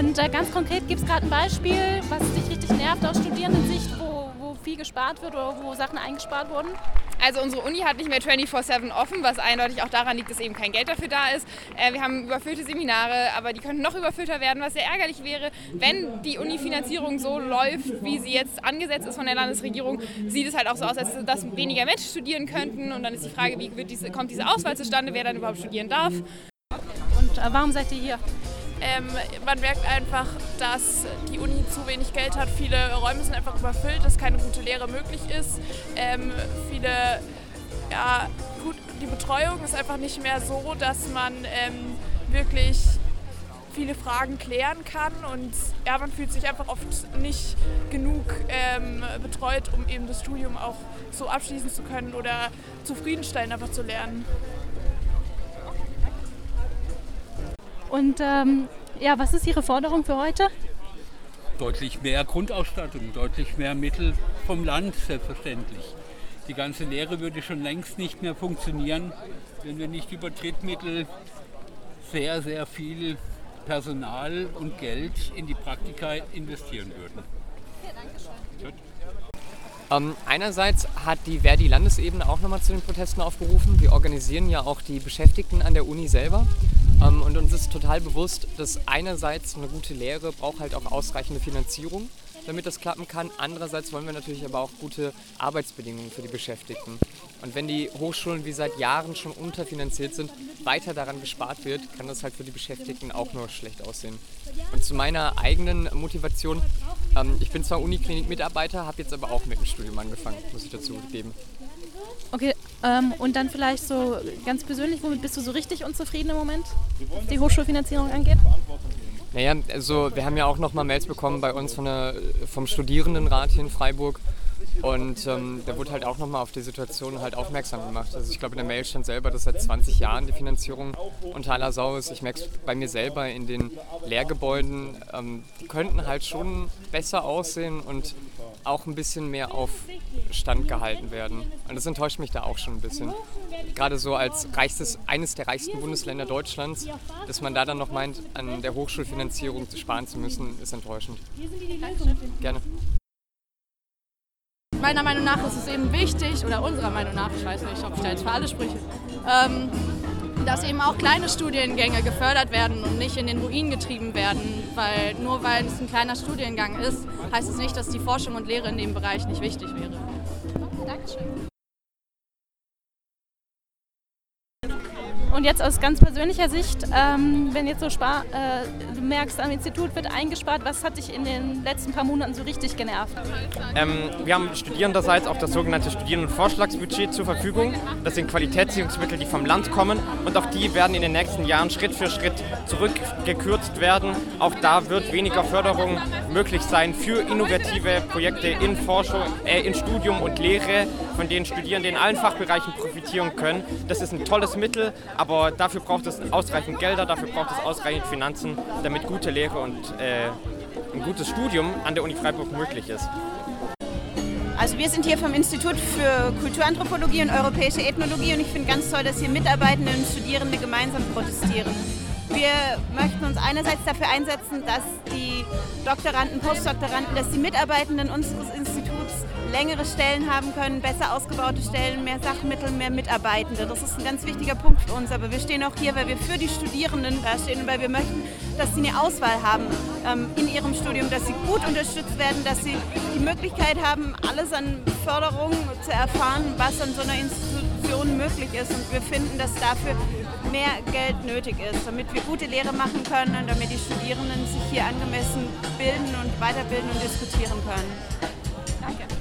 Und äh, ganz konkret gibt es gerade ein Beispiel, was dich richtig nervt aus Studierendensicht, wo, wo viel gespart wird oder wo Sachen eingespart wurden? Also unsere Uni hat nicht mehr 24-7 offen, was eindeutig auch daran liegt, dass eben kein Geld dafür da ist. Äh, wir haben überfüllte Seminare, aber die könnten noch überfüllter werden, was sehr ärgerlich wäre. Wenn die Uni-Finanzierung so läuft, wie sie jetzt angesetzt ist von der Landesregierung, sieht es halt auch so aus, als dass weniger Menschen studieren könnten. Und dann ist die Frage, wie diese, kommt diese Auswahl zustande, wer dann überhaupt studieren darf. Und äh, warum seid ihr hier? Ähm, man merkt einfach, dass die Uni zu wenig Geld hat. Viele Räume sind einfach überfüllt, dass keine gute Lehre möglich ist. Ähm, viele, ja, gut, die Betreuung ist einfach nicht mehr so, dass man ähm, wirklich viele Fragen klären kann und ja, man fühlt sich einfach oft nicht genug ähm, betreut, um eben das Studium auch so abschließen zu können oder zufriedenstellend einfach zu lernen. Und ähm, ja, was ist Ihre Forderung für heute? Deutlich mehr Grundausstattung, deutlich mehr Mittel vom Land, selbstverständlich. Die ganze Lehre würde schon längst nicht mehr funktionieren, wenn wir nicht über Drittmittel sehr, sehr viel Personal und Geld in die Praktika investieren würden. Schön. Ähm, einerseits hat die Verdi-Landesebene auch nochmal zu den Protesten aufgerufen. Wir organisieren ja auch die Beschäftigten an der Uni selber. Ähm, und uns ist total bewusst, dass einerseits eine gute Lehre braucht halt auch ausreichende Finanzierung, damit das klappen kann. Andererseits wollen wir natürlich aber auch gute Arbeitsbedingungen für die Beschäftigten. Und wenn die Hochschulen wie seit Jahren schon unterfinanziert sind, weiter daran gespart wird, kann das halt für die Beschäftigten auch nur schlecht aussehen. Und zu meiner eigenen Motivation, ähm, ich bin zwar Uniklinik-Mitarbeiter, habe jetzt aber auch mit dem Studium angefangen, muss ich dazu geben. Okay, ähm, und dann vielleicht so ganz persönlich, womit bist du so richtig unzufrieden im Moment, was die Hochschulfinanzierung angeht? Naja, also wir haben ja auch nochmal Mails bekommen bei uns von der, vom Studierendenrat hier in Freiburg. Und ähm, da wurde halt auch nochmal auf die Situation halt aufmerksam gemacht. Also ich glaube, in der Mail stand selber, dass seit 20 Jahren die Finanzierung unter aller Sau ist. Ich merke es bei mir selber in den Lehrgebäuden. Ähm, die könnten halt schon besser aussehen und auch ein bisschen mehr auf Stand gehalten werden. Und das enttäuscht mich da auch schon ein bisschen. Gerade so als reichstes, eines der reichsten Bundesländer Deutschlands, dass man da dann noch meint, an der Hochschulfinanzierung zu sparen zu müssen, ist enttäuschend. Gerne. Meiner Meinung nach ist es eben wichtig, oder unserer Meinung nach, ich weiß nicht, ob ich da jetzt für alle spreche, ähm, dass eben auch kleine Studiengänge gefördert werden und nicht in den Ruin getrieben werden, weil nur weil es ein kleiner Studiengang ist, heißt es nicht, dass die Forschung und Lehre in dem Bereich nicht wichtig wäre. Dankeschön. Und jetzt aus ganz persönlicher Sicht, ähm, wenn jetzt so spar, äh, du merkst, am Institut wird eingespart, was hat dich in den letzten paar Monaten so richtig genervt? Ähm, wir haben studierenderseits auch das sogenannte Studierendenvorschlagsbudget zur Verfügung. Das sind Qualitätssicherungsmittel, die vom Land kommen und auch die werden in den nächsten Jahren Schritt für Schritt zurückgekürzt werden. Auch da wird weniger Förderung möglich sein für innovative Projekte in Forschung, äh, in Studium und Lehre, von denen Studierende in allen Fachbereichen profitieren können. Das ist ein tolles Mittel, aber dafür braucht es ausreichend Gelder, dafür braucht es ausreichend Finanzen, damit gute Lehre und äh, ein gutes Studium an der Uni Freiburg möglich ist. Also wir sind hier vom Institut für Kulturanthropologie und europäische Ethnologie und ich finde ganz toll, dass hier Mitarbeitende und Studierende gemeinsam protestieren. Wir möchten uns einerseits dafür einsetzen, dass die Doktoranden, Postdoktoranden, dass die Mitarbeitenden unseres Instituts längere Stellen haben können, besser ausgebaute Stellen, mehr Sachmittel, mehr Mitarbeitende. Das ist ein ganz wichtiger Punkt für uns. Aber wir stehen auch hier, weil wir für die Studierenden dastehen und weil wir möchten, dass sie eine Auswahl haben ähm, in ihrem Studium, dass sie gut unterstützt werden, dass sie die Möglichkeit haben, alles an Förderung zu erfahren, was an so einer Institution möglich ist. Und wir finden, dass dafür mehr Geld nötig ist, damit wir gute Lehre machen können und damit die Studierenden sich hier angemessen bilden und weiterbilden und diskutieren können. Danke.